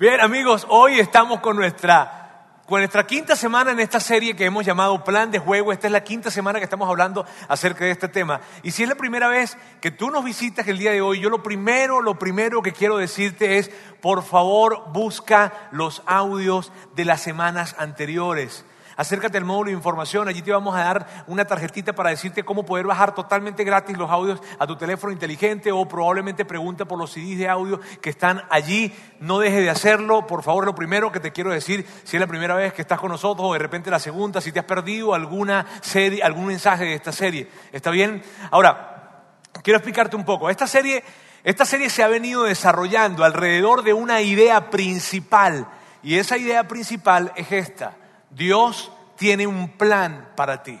Bien, amigos, hoy estamos con nuestra, con nuestra quinta semana en esta serie que hemos llamado Plan de Juego. Esta es la quinta semana que estamos hablando acerca de este tema. Y si es la primera vez que tú nos visitas el día de hoy, yo lo primero, lo primero que quiero decirte es, por favor, busca los audios de las semanas anteriores. Acércate al módulo de información, allí te vamos a dar una tarjetita para decirte cómo poder bajar totalmente gratis los audios a tu teléfono inteligente o probablemente pregunta por los CDs de audio que están allí. No dejes de hacerlo, por favor, lo primero que te quiero decir, si es la primera vez que estás con nosotros o de repente la segunda, si te has perdido alguna serie, algún mensaje de esta serie. ¿Está bien? Ahora, quiero explicarte un poco. Esta serie, esta serie se ha venido desarrollando alrededor de una idea principal y esa idea principal es esta. Dios tiene un plan para ti.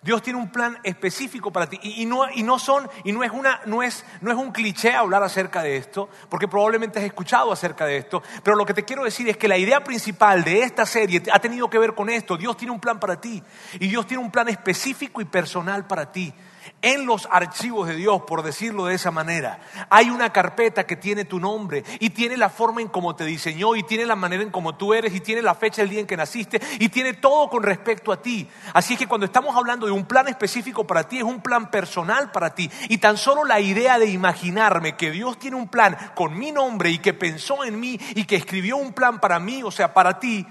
Dios tiene un plan específico para ti. Y, no, y no, son, y no es, una, no, es, no es un cliché hablar acerca de esto, porque probablemente has escuchado acerca de esto. Pero lo que te quiero decir es que la idea principal de esta serie ha tenido que ver con esto. Dios tiene un plan para ti. Y Dios tiene un plan específico y personal para ti en los archivos de Dios, por decirlo de esa manera, hay una carpeta que tiene tu nombre y tiene la forma en cómo te diseñó y tiene la manera en cómo tú eres y tiene la fecha del día en que naciste y tiene todo con respecto a ti. Así que cuando estamos hablando de un plan específico para ti, es un plan personal para ti. Y tan solo la idea de imaginarme que Dios tiene un plan con mi nombre y que pensó en mí y que escribió un plan para mí, o sea, para ti,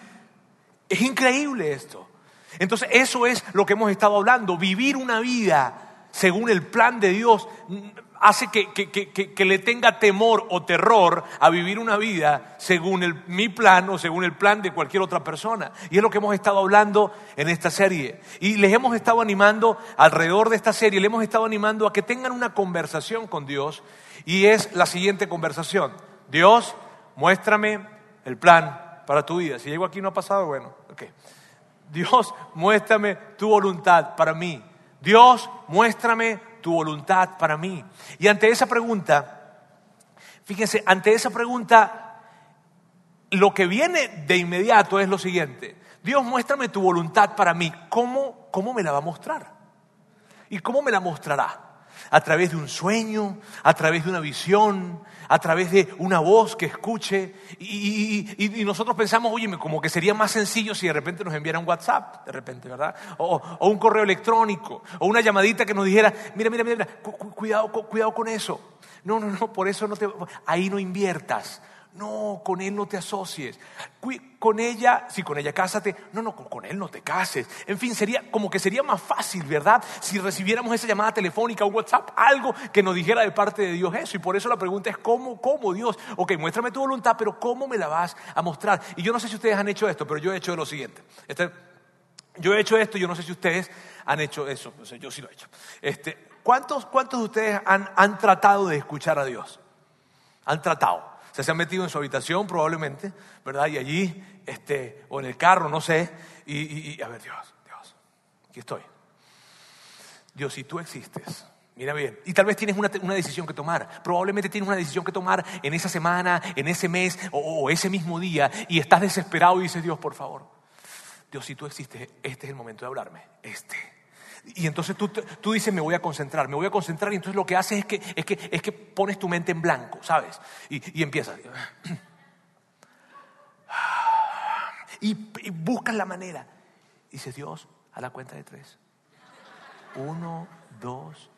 es increíble esto. Entonces eso es lo que hemos estado hablando, vivir una vida según el plan de Dios, hace que, le tenga temor o terror a vivir una vida según mi plan o según el plan de cualquier otra persona. Y es lo que hemos estado hablando en esta serie. Y les hemos estado animando alrededor de esta serie, les hemos estado animando a que tengan una conversación con Dios. Y es la siguiente conversación. Dios, muéstrame el plan para tu vida. Si llego aquí no ha pasado, bueno, ok. Dios, muéstrame tu voluntad para mí. Dios, muéstrame tu voluntad para mí. Y ante esa pregunta, fíjense, ante esa pregunta, lo que viene de inmediato es lo siguiente. Dios, muéstrame tu voluntad para mí. ¿Cómo, cómo me la va a mostrar? ¿Y cómo me la mostrará? A través de un sueño, a través de una visión, a través de una voz que escuche. Y, nosotros pensamos, oye, como que sería más sencillo si de repente nos enviara un WhatsApp, de repente, ¿verdad? O, un correo electrónico, o una llamadita que nos dijera, mira, mira, mira, cuidado, cuidado con eso. No, no, no, por eso no te, ahí no inviertas. No, con él no te asocies. Con ella, sí, con ella cásate. No, no, con él no te cases. En fin, sería como que sería más fácil, ¿verdad? Si recibiéramos esa llamada telefónica o WhatsApp, algo que nos dijera de parte de Dios eso. Y por eso la pregunta es, ¿cómo, cómo Dios? Ok, muéstrame tu voluntad, pero ¿cómo me la vas a mostrar? Y yo no sé si ustedes han hecho esto, pero yo he hecho lo siguiente. Este, yo he hecho esto, yo no sé si ustedes han hecho eso. yo sí lo he hecho. Este, ¿cuántos, ¿Cuántos de ustedes han, han tratado de escuchar a Dios? Han tratado se han metido en su habitación probablemente, ¿verdad? Y allí, este, o en el carro, no sé, y, a ver, Dios, Dios, aquí estoy. Dios, si tú existes, Mira bien, y tal vez tienes una, decisión que tomar. Probablemente tienes una decisión que tomar en esa semana, en ese mes o, ese mismo día y estás desesperado y dices, Dios, por favor, Dios, si tú existes, este es el momento de hablarme. Este. Y entonces tú, tú, dices, me voy a concentrar, me voy a concentrar, y entonces lo que haces es que, es que, es que pones tu mente en blanco, ¿sabes? Y, y empiezas. Y, buscas la manera. Y dices, Dios, a la cuenta de tres. Uno, dos,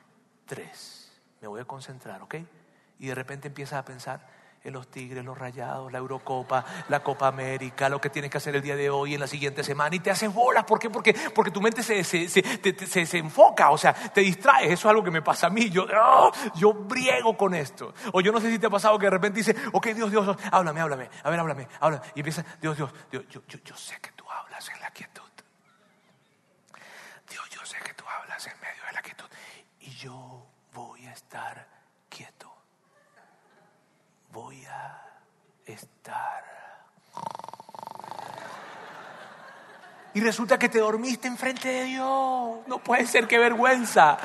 tres. Me voy a concentrar, ¿ok? Y de repente empiezas a pensar, en los Tigres, los Rayados, la Eurocopa, la Copa América, lo que tienes que hacer el día de hoy, en la siguiente semana, y te haces bolas. ¿Por qué? Porque, porque tu mente se, se, se, se, enfoca, o sea, te distraes. Eso es algo que me pasa a mí. Yo, ¡oh! yo briego con esto. O yo no sé si te ha pasado que de repente dices, ok, Dios, Dios, háblame, háblame, a ver, háblame, háblame. Y empieza, Dios, Dios, Dios yo, yo, yo sé que tú hablas en la quietud. Dios, yo sé que tú hablas en medio de la quietud. Y yo voy a estar voy a estar. Y resulta que te dormiste enfrente de Dios. No puede ser, qué vergüenza.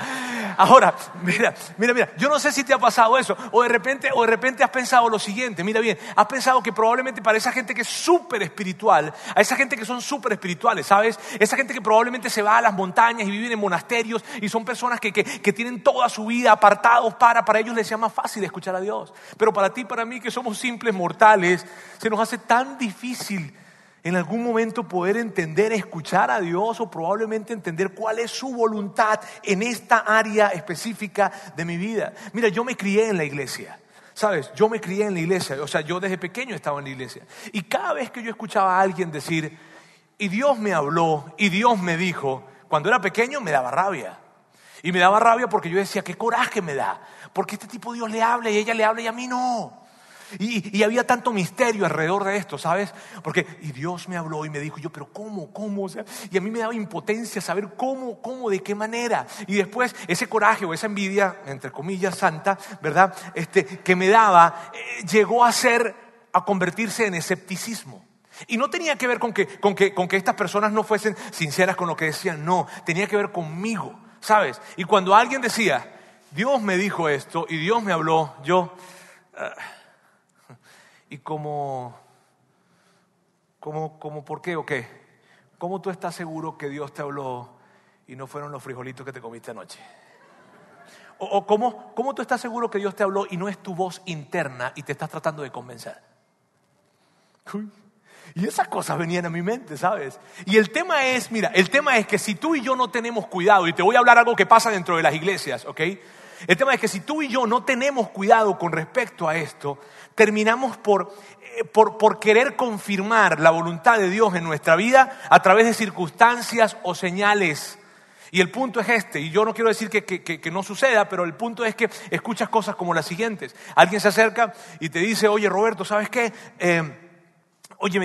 Ahora, mira, mira, mira, yo no sé si te ha pasado eso, o de repente, o de repente has pensado lo siguiente, mira bien, has pensado que probablemente para esa gente que es súper espiritual, a esa gente que son súper espirituales, ¿sabes? Esa gente que probablemente se va a las montañas y viven en monasterios y son personas que, que tienen toda su vida apartados para, para ellos les sea más fácil escuchar a Dios. Pero para ti, para mí, que somos simples mortales, se nos hace tan difícil en algún momento poder entender, escuchar a Dios o probablemente entender cuál es su voluntad en esta área específica de mi vida. Mira, yo me crié en la iglesia. ¿Sabes? Yo me crié en la iglesia, o sea, yo desde pequeño estaba en la iglesia. Y cada vez que yo escuchaba a alguien decir, y Dios me habló, y Dios me dijo, cuando era pequeño me daba rabia. Y me daba rabia porque yo decía, qué coraje me da, porque este tipo Dios le habla y ella le habla y a mí no. Y, había tanto misterio alrededor de esto, ¿sabes? Porque, y Dios me habló y me dijo, yo, pero ¿cómo? ¿Cómo? sea, y a mí me daba impotencia saber cómo, cómo, de qué manera. Y después ese coraje o esa envidia, entre comillas, santa, ¿verdad? Este, que me daba, eh, llegó a ser, a convertirse en escepticismo. Y no tenía que ver con que, con, que, con que estas personas no fuesen sinceras con lo que decían, no, tenía que ver conmigo, ¿sabes? Y cuando alguien decía, Dios me dijo esto y Dios me habló, yo... Ah, y como, como, como, ¿por qué o qué? ¿Cómo tú estás seguro que Dios te habló y no fueron los frijolitos que te comiste anoche? ¿O, cómo, cómo tú estás seguro que Dios te habló y no es tu voz interna y te estás tratando de convencer? Y esas cosas venían a mi mente, ¿sabes? Y el tema es, mira, el tema es que si tú y yo no tenemos cuidado, y te voy a hablar algo que pasa dentro de las iglesias, ¿ok? El tema es que si tú y yo no tenemos cuidado con respecto a esto, terminamos eh, por, por, querer confirmar la voluntad de Dios en nuestra vida a través de circunstancias o señales. Y el punto es este, y yo no quiero decir que, que, no suceda, pero el punto es que escuchas cosas como las siguientes. Alguien se acerca y te dice, oye Roberto, ¿sabes qué? Eh,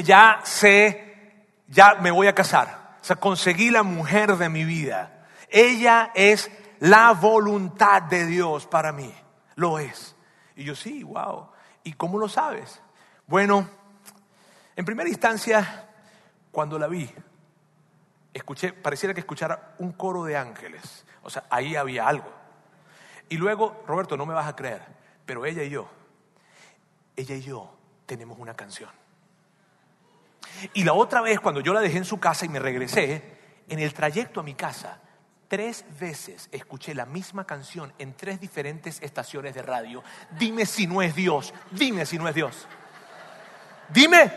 ya sé, ya me voy a casar. O sea, conseguí la mujer de mi vida. Ella es la voluntad de Dios para mí. Lo es. Y yo sí, wow. ¿Y cómo lo sabes? Bueno, en primera instancia, cuando la vi, escuché, pareciera que escuchara un coro de ángeles. O sea, ahí había algo. Y luego, Roberto, no me vas a creer, pero ella y yo, ella y yo tenemos una canción. Y la otra vez, cuando yo la dejé en su casa y me regresé, en el trayecto a mi casa, Tres veces escuché la misma canción en tres diferentes estaciones de radio. Dime si no es Dios, dime si no es Dios. Dime.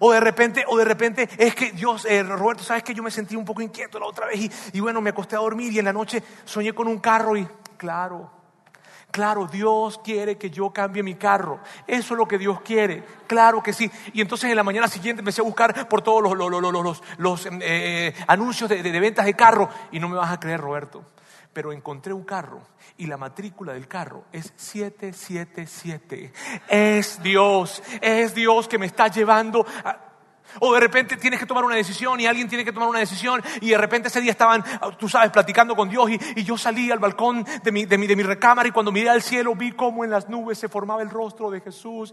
O de repente, o de repente, es que Dios, eh, Roberto, sabes que yo me sentí un poco inquieto la otra vez y, y bueno, me acosté a dormir y en la noche soñé con un carro y, claro, Claro, Dios quiere que yo cambie mi carro. Eso es lo que Dios quiere. Claro que sí. Y entonces en la mañana siguiente empecé a buscar por todos los, los, los, eh, anuncios de, de ventas de carro. Y no me vas a creer, Roberto. Pero encontré un carro y la matrícula del carro es 777. Es Dios, es Dios que me está llevando a, o de repente tienes que tomar una decisión y alguien tiene que tomar una decisión y de repente ese día estaban, tú sabes, platicando con Dios y, yo salí al balcón de mi, de, mi, de mi recámara y cuando miré al cielo vi cómo en las nubes se formaba el rostro de Jesús.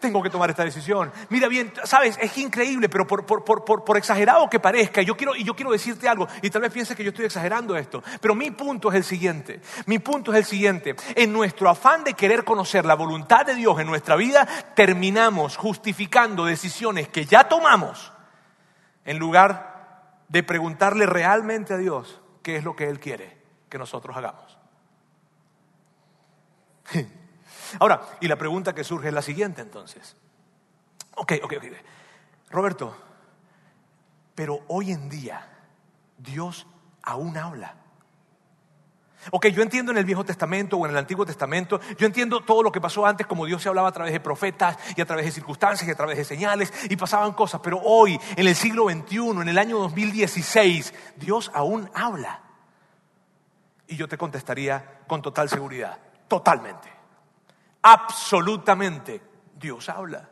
Tengo que tomar esta decisión. Mira bien, sabes, es increíble, pero por, por, por, por exagerado que parezca, yo quiero, y yo quiero decirte algo y tal vez pienses que yo estoy exagerando esto, pero mi punto es el siguiente, mi punto es el siguiente, en nuestro afán de querer conocer la voluntad de Dios en nuestra vida, terminamos justificando decisiones que ya tomamos en lugar de preguntarle realmente a Dios qué es lo que Él quiere que nosotros hagamos. Ahora, y la pregunta que surge es la siguiente entonces. Ok, ok, ok. Roberto, pero hoy en día Dios aún habla. Ok, yo entiendo en el Viejo Testamento o en el Antiguo Testamento, yo entiendo todo lo que pasó antes, como Dios se hablaba a través de profetas y a través de circunstancias y a través de señales y pasaban cosas, pero hoy, en el siglo XXI, en el año 2016, Dios aún habla. Y yo te contestaría con total seguridad, totalmente, absolutamente, Dios habla.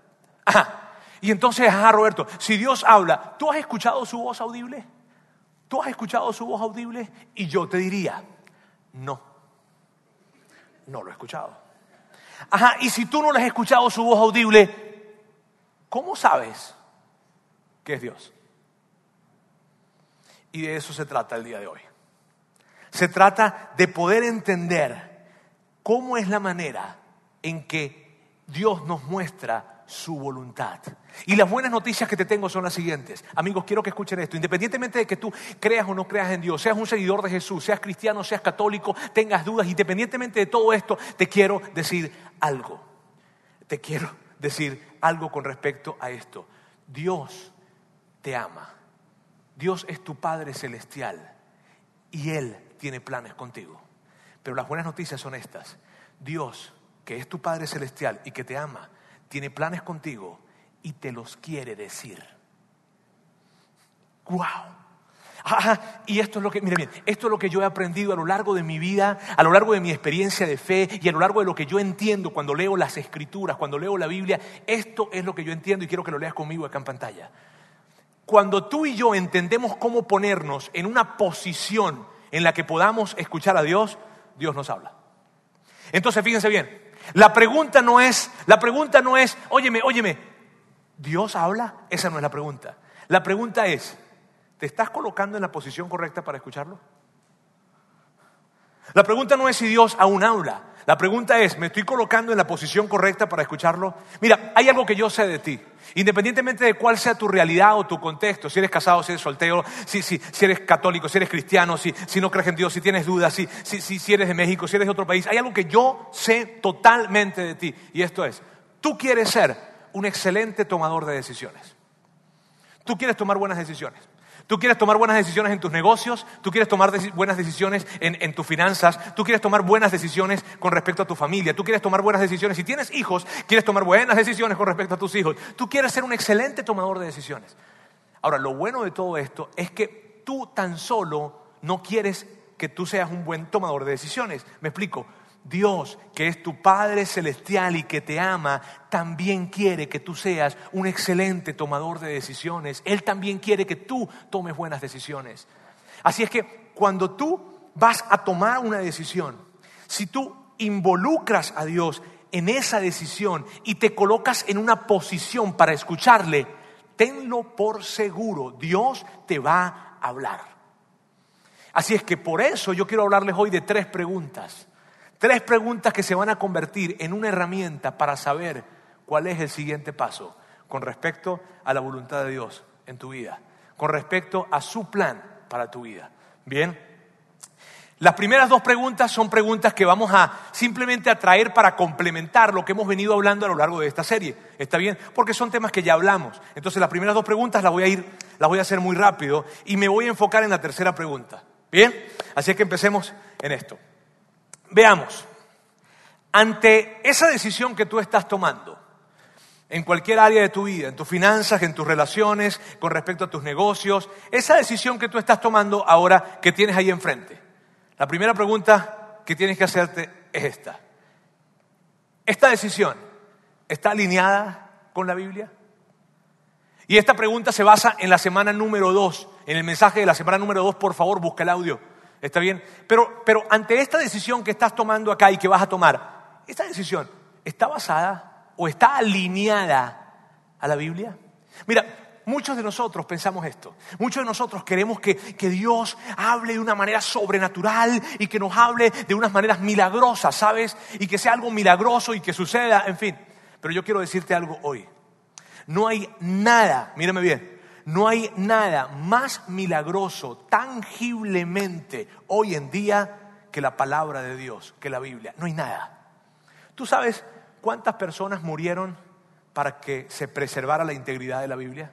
Y entonces, ajá, Roberto, si Dios habla, ¿tú has escuchado su voz audible? ¿Tú has escuchado su voz audible? Y yo te diría, no. No lo he escuchado. Ajá, y si tú no le has escuchado su voz audible, ¿cómo sabes que es Dios? Y de eso se trata el día de hoy. Se trata de poder entender cómo es la manera en que Dios nos muestra su voluntad. Y las buenas noticias que te tengo son las siguientes. Amigos, quiero que escuchen esto. Independientemente de que tú creas o no creas en Dios, seas un seguidor de Jesús, seas cristiano, seas católico, tengas dudas, independientemente de todo esto, te quiero decir algo. Te quiero decir algo con respecto a esto. Dios te ama. Dios es tu Padre Celestial y Él tiene planes contigo. Pero las buenas noticias son estas. Dios, que es tu Padre Celestial y que te ama, tiene planes contigo y te los quiere decir. ¡Wow! y esto es lo que, mire bien, esto es lo que yo he aprendido a lo largo de mi vida, a lo largo de mi experiencia de fe y a lo largo de lo que yo entiendo cuando leo las escrituras, cuando leo la Biblia. Esto es lo que yo entiendo y quiero que lo leas conmigo acá en pantalla. Cuando tú y yo entendemos cómo ponernos en una posición en la que podamos escuchar a Dios, Dios nos habla. Entonces, fíjense bien, la pregunta no es, la pregunta no es, óyeme, óyeme, ¿Dios habla? Esa no es la pregunta. La pregunta es, ¿te estás colocando en la posición correcta para escucharlo? La pregunta no es si Dios aún habla. La pregunta es, ¿me estoy colocando en la posición correcta para escucharlo? Mira, hay algo que yo sé de ti. Independientemente de cuál sea tu realidad o tu contexto, si eres casado, si eres soltero, si, si, eres católico, si eres cristiano, si, si, no crees en Dios, si tienes dudas, si, si eres de México, si eres de otro país, hay algo que yo sé totalmente de ti. Y esto es, tú quieres ser un excelente tomador de decisiones. Tú quieres tomar buenas decisiones. Tú quieres tomar buenas decisiones en tus negocios, tú quieres tomar buenas decisiones en, tus finanzas, tú quieres tomar buenas decisiones con respecto a tu familia, tú quieres tomar buenas decisiones. Si tienes hijos, quieres tomar buenas decisiones con respecto a tus hijos. Tú quieres ser un excelente tomador de decisiones. Ahora, lo bueno de todo esto es que tú tan solo no quieres que tú seas un buen tomador de decisiones. Me explico. Dios, que es tu Padre Celestial y que te ama, también quiere que tú seas un excelente tomador de decisiones. Él también quiere que tú tomes buenas decisiones. Así es que cuando tú vas a tomar una decisión, si tú involucras a Dios en esa decisión y te colocas en una posición para escucharle, tenlo por seguro, Dios te va a hablar. Así es que por eso yo quiero hablarles hoy de tres preguntas Tres preguntas que se van a convertir en una herramienta para saber cuál es el siguiente paso con respecto a la voluntad de Dios en tu vida, con respecto a su plan para tu vida. Bien, las primeras dos preguntas son preguntas que vamos a simplemente a traer para complementar lo que hemos venido hablando a lo largo de esta serie. ¿Está bien? Porque son temas que ya hablamos. Entonces las primeras dos preguntas las voy a ir, las voy a hacer muy rápido y me voy a enfocar en la tercera pregunta. ¿Bien? Así que empecemos en esto. Veamos, ante esa decisión que tú estás tomando, en cualquier área de tu vida, en tus finanzas, en tus relaciones, con respecto a tus negocios, esa decisión que tú estás tomando ahora que tienes ahí enfrente. La primera pregunta que tienes que hacerte es esta. ¿Esta decisión está alineada con la Biblia? Y esta pregunta se basa en la semana número dos, en el mensaje de la semana número dos, por favor, busca el audio. ¿Está bien? Pero, pero ante esta decisión que estás tomando acá y que vas a tomar, ¿esta decisión está basada o está alineada a la Biblia? Mira, muchos de nosotros pensamos esto. Muchos de nosotros queremos que, que Dios hable de una manera sobrenatural y que nos hable de unas maneras milagrosas, ¿sabes? Y que sea algo milagroso y que suceda, en fin. Pero yo quiero decirte algo hoy. No hay nada, mírame bien, no hay nada más milagroso tangiblemente hoy en día que la palabra de Dios, que la Biblia. No hay nada. ¿Tú sabes cuántas personas murieron para que se preservara la integridad de la Biblia?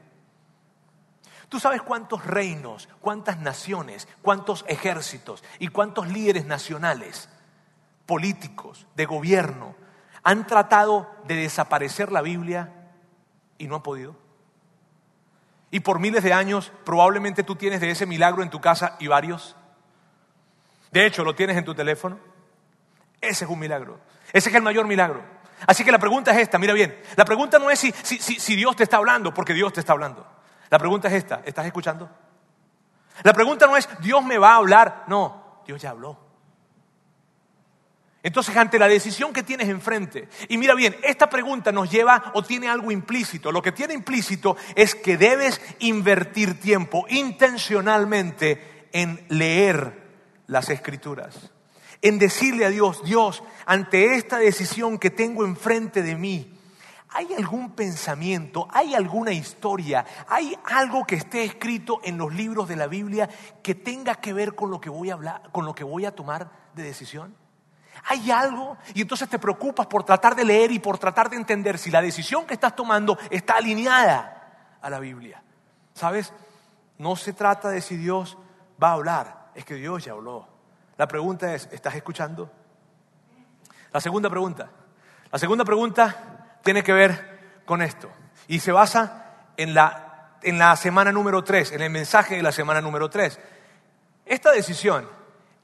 ¿Tú sabes cuántos reinos, cuántas naciones, cuántos ejércitos y cuántos líderes nacionales, políticos, de gobierno, han tratado de desaparecer la Biblia y no han podido? Y por miles de años probablemente tú tienes de ese milagro en tu casa y varios. De hecho, lo tienes en tu teléfono. Ese es un milagro. Ese es el mayor milagro. Así que la pregunta es esta, mira bien. La pregunta no es si, si Dios te está hablando, porque Dios te está hablando. La pregunta es esta, ¿estás escuchando? La pregunta no es, Dios me va a hablar. No, Dios ya habló. Entonces, ante la decisión que tienes enfrente, y mira bien, esta pregunta nos lleva o tiene algo implícito. Lo que tiene implícito es que debes invertir tiempo intencionalmente en leer las escrituras, en decirle a Dios, Dios, ante esta decisión que tengo enfrente de mí, ¿hay algún pensamiento, hay alguna historia, hay algo que esté escrito en los libros de la Biblia que tenga que ver con lo que voy a hablar, con lo que voy a tomar de decisión? Hay algo y entonces te preocupas por tratar de leer y por tratar de entender si la decisión que estás tomando está alineada a la Biblia. ¿Sabes? No se trata de si Dios va a hablar, es que Dios ya habló. La pregunta es, ¿estás escuchando? La segunda pregunta. La segunda pregunta tiene que ver con esto y se basa en la, en la semana número 3, en el mensaje de la semana número 3. Esta decisión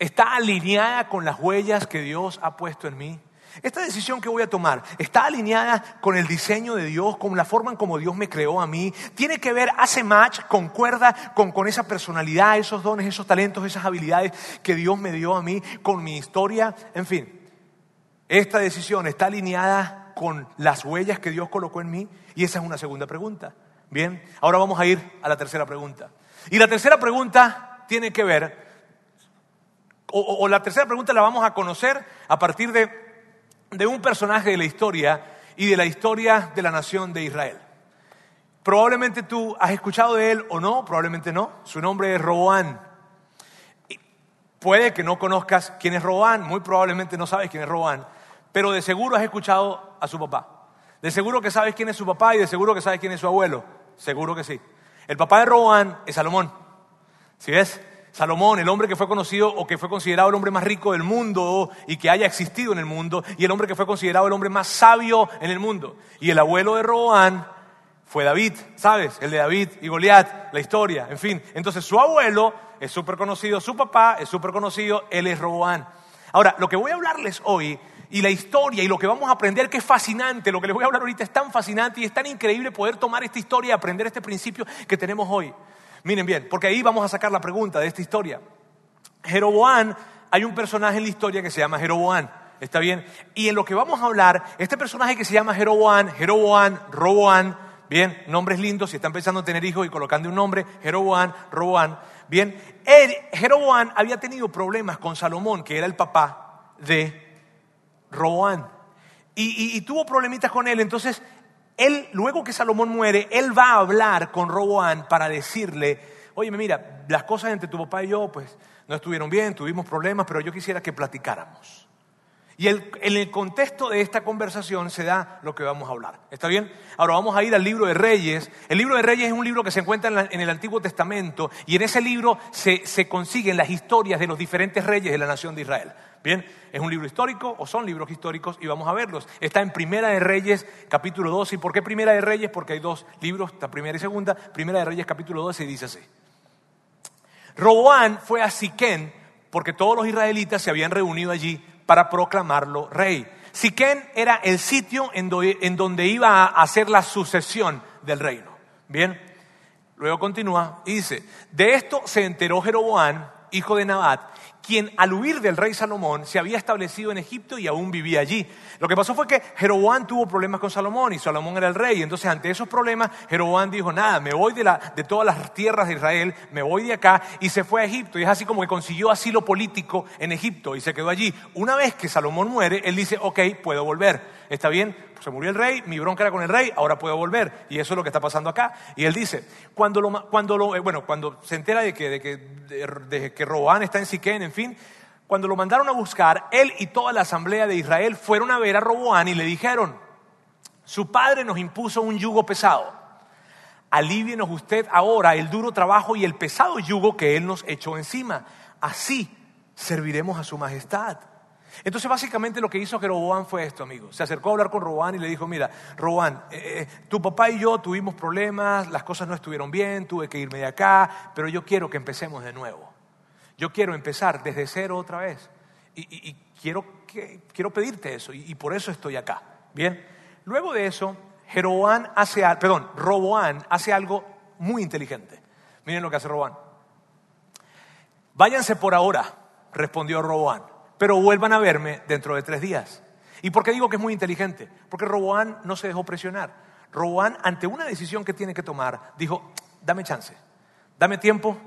está alineada con las huellas que Dios ha puesto en mí. Esta decisión que voy a tomar está alineada con el diseño de Dios, con la forma en como Dios me creó a mí. Tiene que ver, hace match, concuerda con, con esa personalidad, esos dones, esos talentos, esas habilidades que Dios me dio a mí, con mi historia. En fin, esta decisión está alineada con las huellas que Dios colocó en mí. Y esa es una segunda pregunta. Bien, ahora vamos a ir a la tercera pregunta. Y la tercera pregunta tiene que ver o, la tercera pregunta la vamos a conocer a partir de, un personaje de la historia y de la historia de la nación de Israel. Probablemente tú has escuchado de él o no, probablemente no. Su nombre es Roboán. Puede que no conozcas quién es Roboán, muy probablemente no sabes quién es Roboán, pero de seguro has escuchado a su papá. De seguro que sabes quién es su papá y de seguro que sabes quién es su abuelo. Seguro que sí. El papá de Roboán es Salomón. ¿Sí ves? Salomón, el hombre que fue conocido o que fue considerado el hombre más rico del mundo y que haya existido en el mundo, y el hombre que fue considerado el hombre más sabio en el mundo. Y el abuelo de Roboán fue David, ¿sabes? El de David y Goliat, la historia, en fin. Entonces su abuelo es súper conocido, su papá es súper conocido, él es Roboán. Ahora, lo que voy a hablarles hoy y la historia y lo que vamos a aprender que es fascinante, lo que les voy a hablar ahorita es tan fascinante y es tan increíble poder tomar esta historia y aprender este principio que tenemos hoy. Miren bien, porque ahí vamos a sacar la pregunta de esta historia. Jeroboán, hay un personaje en la historia que se llama Jeroboán. ¿Está bien? Y en lo que vamos a hablar, este personaje que se llama Jeroboán, Jeroboán, Roboán, bien, nombres lindos, si están pensando en tener hijos y colocando un nombre, Jeroboán, Roboán, bien, Jeroboán había tenido problemas con Salomón, que era el papá de Roboán. Y, y, tuvo problemitas con él, entonces él, luego que Salomón muere, él va a hablar con Roboán para decirle, oye, mira, las cosas entre tu papá y yo, pues no estuvieron bien, tuvimos problemas, pero yo quisiera que platicáramos. Y en el contexto de esta conversación se da lo que vamos a hablar. ¿Está bien? Ahora vamos a ir al libro de Reyes. El libro de Reyes es un libro que se encuentra en, el Antiguo Testamento y en ese libro se consiguen las historias de los diferentes reyes de la nación de Israel. Bien, es un libro histórico o son libros históricos y vamos a verlos. Está en Primera de Reyes, capítulo 12. ¿Y por qué Primera de Reyes? Porque hay dos libros, está primera y segunda. Primera de Reyes, capítulo 12, y dice así. Roboán fue a Siquén porque todos los israelitas se habían reunido allí para proclamarlo rey. Siquén era el sitio en donde, iba a hacer la sucesión del reino. Bien, luego continúa y dice, de esto se enteró Jeroboán, hijo de Nabat, quien al huir del rey Salomón se había establecido en Egipto y aún vivía allí. Lo que pasó fue que Jeroboam tuvo problemas con Salomón y Salomón era el rey. Entonces, ante esos problemas, Jeroboam dijo, nada, me voy de, de todas las tierras de Israel, me voy de acá y se fue a Egipto. Y es así como que consiguió asilo político en Egipto y se quedó allí. Una vez que Salomón muere, él dice, ok, puedo volver. ¿Está bien? Se murió el rey, mi bronca era con el rey, ahora puedo volver. Y eso es lo que está pasando acá. Y él dice, cuando, lo, cuando, eh, bueno, cuando se entera de que, de que, de, que Robán está en Siquén, en fin, cuando lo mandaron a buscar, él y toda la asamblea de Israel fueron a ver a Roboán y le dijeron, su padre nos impuso un yugo pesado. Alívienos usted ahora el duro trabajo y el pesado yugo que él nos echó encima. Así serviremos a su majestad. Entonces básicamente lo que hizo Jeroboam fue esto, amigo. Se acercó a hablar con Roboán y le dijo, mira, Roboán, eh, eh, tu papá y yo tuvimos problemas, las cosas no estuvieron bien, tuve que irme de acá, pero yo quiero que empecemos de nuevo. Yo quiero empezar desde cero otra vez. Y, quiero, quiero pedirte eso, y, por eso estoy acá. Bien, luego de eso, Jeroboam hace, perdón, Roboán hace algo muy inteligente. Miren lo que hace Roboán. Váyanse por ahora, respondió Roboán pero vuelvan a verme dentro de tres días. ¿Y por qué digo que es muy inteligente? Porque Roboán no se dejó presionar. Roboán, ante una decisión que tiene que tomar, dijo, dame chance, dame tiempo,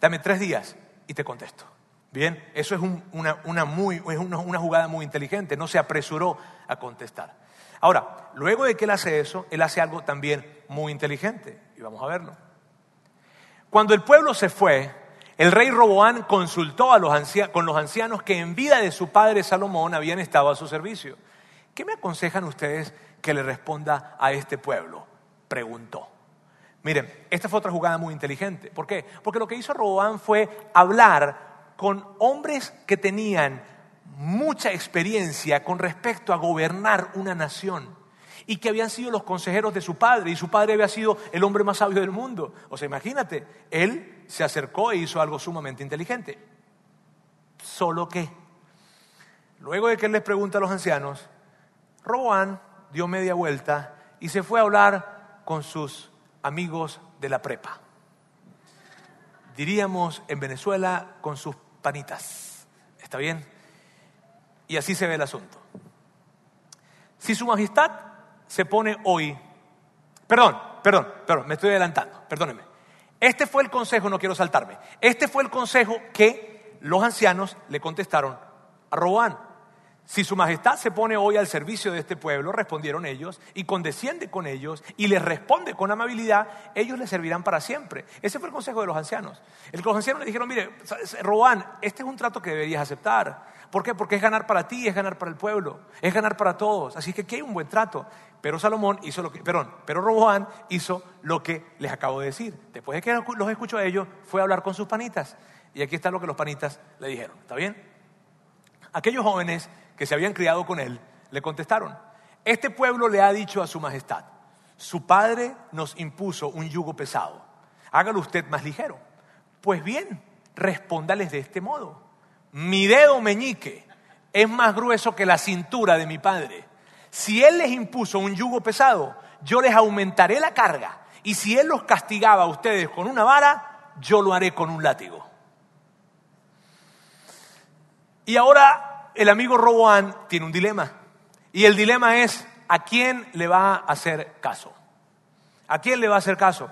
dame tres días y te contesto. Bien, eso es, una, muy, una jugada muy inteligente, no se apresuró a contestar. Ahora, luego de que él hace eso, él hace algo también muy inteligente, y vamos a verlo. Cuando el pueblo se fue, el rey Roboán consultó a los con los ancianos que en vida de su padre Salomón habían estado a su servicio. ¿Qué me aconsejan ustedes que le responda a este pueblo? Preguntó. Miren, esta fue otra jugada muy inteligente. ¿Por qué? Porque lo que hizo Roboán fue hablar con hombres que tenían mucha experiencia con respecto a gobernar una nación y que habían sido los consejeros de su padre y su padre había sido el hombre más sabio del mundo. O sea, imagínate, él se acercó e hizo algo sumamente inteligente. Solo que, luego de que él les pregunta a los ancianos, Roboán dio media vuelta y se fue a hablar con sus amigos de la prepa. Diríamos en Venezuela con sus panitas. ¿Está bien? Y así se ve el asunto. Si su majestad se pone hoy, perdón, perdón, perdón, me estoy adelantando, perdónenme. Este fue el consejo, no quiero saltarme, este fue el consejo que los ancianos le contestaron a Roboán. Si su majestad se pone hoy al servicio de este pueblo, respondieron ellos, y condesciende con ellos y les responde con amabilidad, ellos le servirán para siempre. Ese fue el consejo de los ancianos. Los ancianos le dijeron, mire, Roán, este es un trato que deberías aceptar. ¿Por qué? Porque es ganar para ti, es ganar para el pueblo, es ganar para todos. Así que aquí hay un buen trato. Pero Salomón hizo lo que, perdón, pero Roboán hizo lo que les acabo de decir. Después de que los escuchó a ellos, fue a hablar con sus panitas. Y aquí está lo que los panitas le dijeron. ¿Está bien? Aquellos jóvenes que se habían criado con él, le contestaron, este pueblo le ha dicho a su majestad, su padre nos impuso un yugo pesado, hágalo usted más ligero. Pues bien, respóndales de este modo, mi dedo meñique es más grueso que la cintura de mi padre. Si él les impuso un yugo pesado, yo les aumentaré la carga. Y si él los castigaba a ustedes con una vara, yo lo haré con un látigo. Y ahora el amigo Roboán tiene un dilema. Y el dilema es, ¿a quién le va a hacer caso? ¿A quién le va a hacer caso?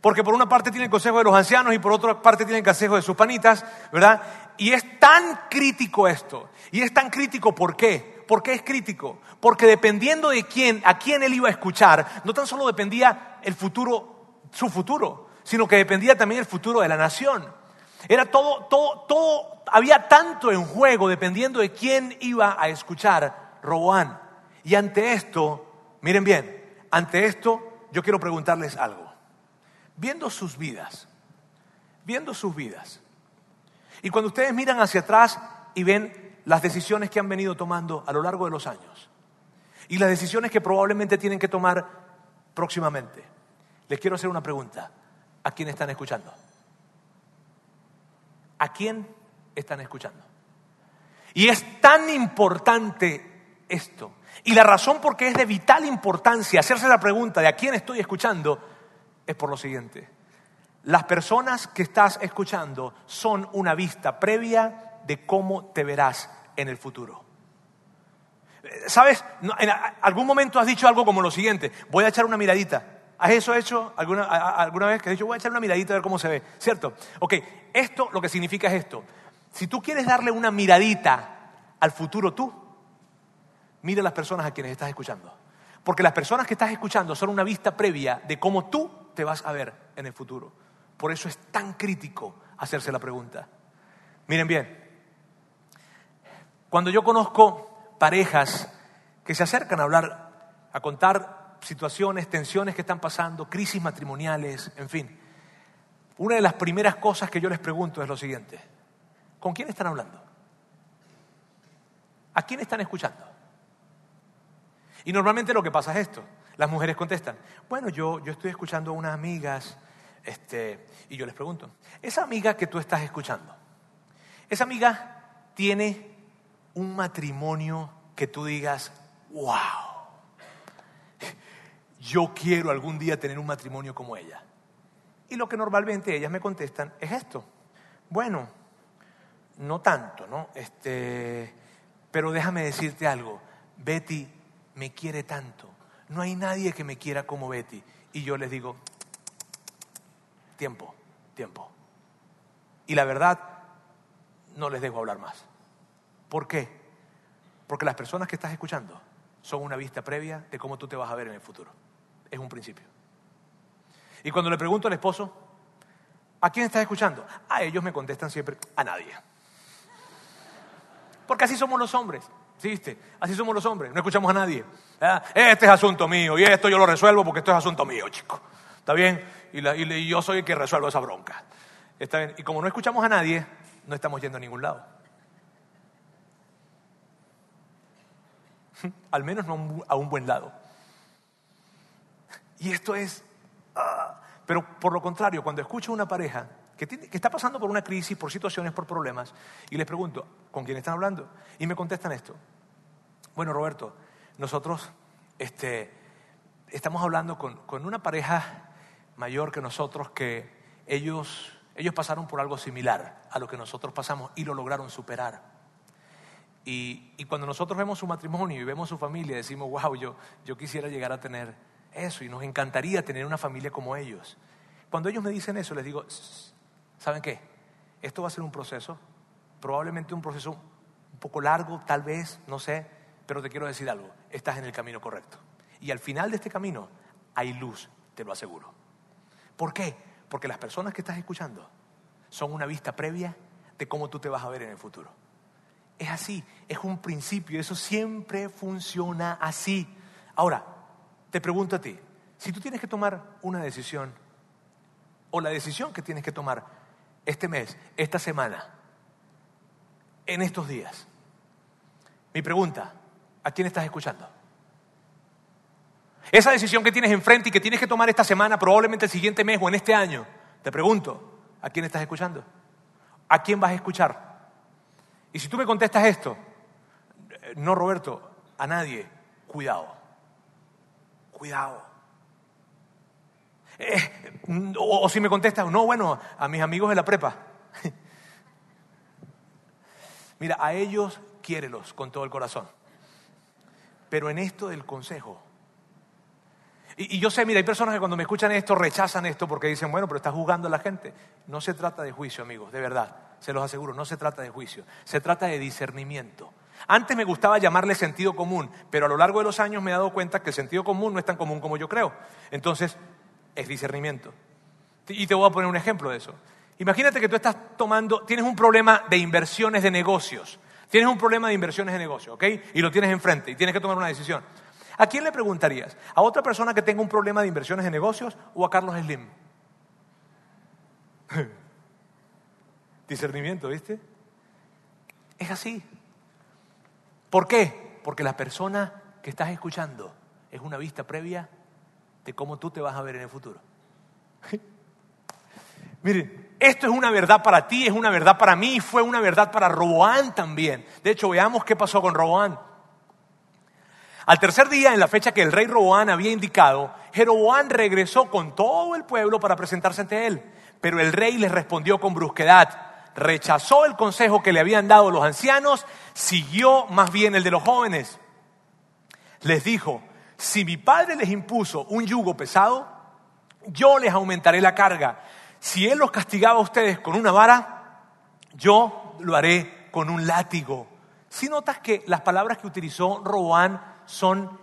Porque por una parte tiene el consejo de los ancianos y por otra parte tiene el consejo de sus panitas, ¿verdad? Y es tan crítico esto. Y es tan crítico, ¿por qué? ¿Por qué es crítico? Porque dependiendo de quién, a quién él iba a escuchar, no tan solo dependía el futuro, su futuro, sino que dependía también el futuro de la nación. Era todo, todo, todo, había tanto en juego dependiendo de quién iba a escuchar Roboán. Y ante esto, miren bien, ante esto yo quiero preguntarles algo. Viendo sus vidas, viendo sus vidas, y cuando ustedes miran hacia atrás y ven las decisiones que han venido tomando a lo largo de los años, y las decisiones que probablemente tienen que tomar próximamente, les quiero hacer una pregunta. ¿A quién están escuchando? ¿A quién están escuchando? Y es tan importante esto. Y la razón por qué es de vital importancia hacerse la pregunta de a quién estoy escuchando es por lo siguiente. Las personas que estás escuchando son una vista previa de cómo te verás en el futuro. ¿Sabes? En algún momento has dicho algo como lo siguiente, voy a echar una miradita. ¿Has eso hecho alguna, alguna vez que has dicho, voy a echar una miradita a ver cómo se ve? ¿Cierto? Ok, esto lo que significa es esto. Si tú quieres darle una miradita al futuro tú, mira a las personas a quienes estás escuchando. Porque las personas que estás escuchando son una vista previa de cómo tú te vas a ver en el futuro. Por eso es tan crítico hacerse la pregunta. Miren bien, cuando yo conozco parejas que se acercan a hablar, a contar situaciones, tensiones que están pasando, crisis matrimoniales, en fin. Una de las primeras cosas que yo les pregunto es lo siguiente. ¿Con quién están hablando? ¿A quién están escuchando? Y normalmente lo que pasa es esto. Las mujeres contestan, bueno, yo, yo estoy escuchando a unas amigas, este, y yo les pregunto, esa amiga que tú estás escuchando, esa amiga tiene un matrimonio que tú digas, wow, yo quiero algún día tener un matrimonio como ella. Y lo que normalmente ellas me contestan es esto. Bueno, no tanto, ¿no? Este, pero déjame decirte algo, Betty me quiere tanto, no hay nadie que me quiera como Betty. Y yo les digo, tiempo, tiempo. Y la verdad, no les dejo hablar más. ¿Por qué? Porque las personas que estás escuchando son una vista previa de cómo tú te vas a ver en el futuro. Es un principio. Y cuando le pregunto al esposo, ¿a quién estás escuchando? A ellos me contestan siempre, a nadie. Porque así somos los hombres. ¿Sí viste? Así somos los hombres, no escuchamos a nadie. Este es asunto mío y esto yo lo resuelvo porque esto es asunto mío, chico. ¿Está bien? Y, yo soy el que resuelvo esa bronca. ¿Está bien? Y como no escuchamos a nadie, no estamos yendo a ningún lado. Al menos no a un buen lado. Y esto es... Ah, pero por lo contrario, cuando escucho a una pareja que, está pasando por una crisis, por situaciones, por problemas, y les pregunto, ¿con quién están hablando? Y me contestan esto. Bueno, Roberto, nosotros este, estamos hablando con, una pareja mayor que nosotros que ellos, pasaron por algo similar a lo que nosotros pasamos y lo lograron superar. Y, y cuando nosotros vemos su matrimonio y vemos su familia, decimos, wow, yo, yo quisiera llegar a tener eso y nos encantaría tener una familia como ellos. Cuando ellos me dicen eso, les digo, ¿saben qué? Esto va a ser un proceso, probablemente un proceso un poco largo, tal vez, no sé, pero te quiero decir algo, estás en el camino correcto. Y al final de este camino hay luz, te lo aseguro. ¿Por qué? Porque las personas que estás escuchando son una vista previa de cómo tú te vas a ver en el futuro. Es así, es un principio, eso siempre funciona así. Ahora, te pregunto a ti, si tú tienes que tomar una decisión, o la decisión que tienes que tomar este mes, esta semana, en estos días, mi pregunta, ¿a quién estás escuchando? Esa decisión que tienes enfrente y que tienes que tomar esta semana, probablemente el siguiente mes o en este año, te pregunto, ¿a quién estás escuchando? ¿A quién vas a escuchar? Y si tú me contestas esto, no Roberto, a nadie, cuidado cuidado. Eh, o, si me contestas, no, bueno, a mis amigos de la prepa. Mira, a ellos quiérelos con todo el corazón. Pero en esto del consejo. Y, y, yo sé, mira, hay personas que cuando me escuchan esto rechazan esto porque dicen, bueno, pero estás juzgando a la gente. No se trata de juicio, amigos, de verdad. Se los aseguro, no se trata de juicio. Se trata de discernimiento. Antes me gustaba llamarle sentido común, pero a lo largo de los años me he dado cuenta que el sentido común no es tan común como yo creo. Entonces, es discernimiento. Y te voy a poner un ejemplo de eso. Imagínate que tú estás tomando, tienes un problema de inversiones de negocios. Tienes un problema de inversiones de negocios, ¿ok? Y lo tienes enfrente y tienes que tomar una decisión. ¿A quién le preguntarías? ¿A otra persona que tenga un problema de inversiones de negocios o a Carlos Slim? Discernimiento, ¿viste? Es así. ¿Por qué? Porque la persona que estás escuchando es una vista previa de cómo tú te vas a ver en el futuro. Miren, esto es una verdad para ti, es una verdad para mí, fue una verdad para Roboán también. De hecho, veamos qué pasó con Roboán. Al tercer día, en la fecha que el rey Roboán había indicado, Jeroboán regresó con todo el pueblo para presentarse ante él. Pero el rey le respondió con brusquedad rechazó el consejo que le habían dado los ancianos, siguió más bien el de los jóvenes. Les dijo, si mi padre les impuso un yugo pesado, yo les aumentaré la carga. Si él los castigaba a ustedes con una vara, yo lo haré con un látigo. Si notas que las palabras que utilizó Roboán son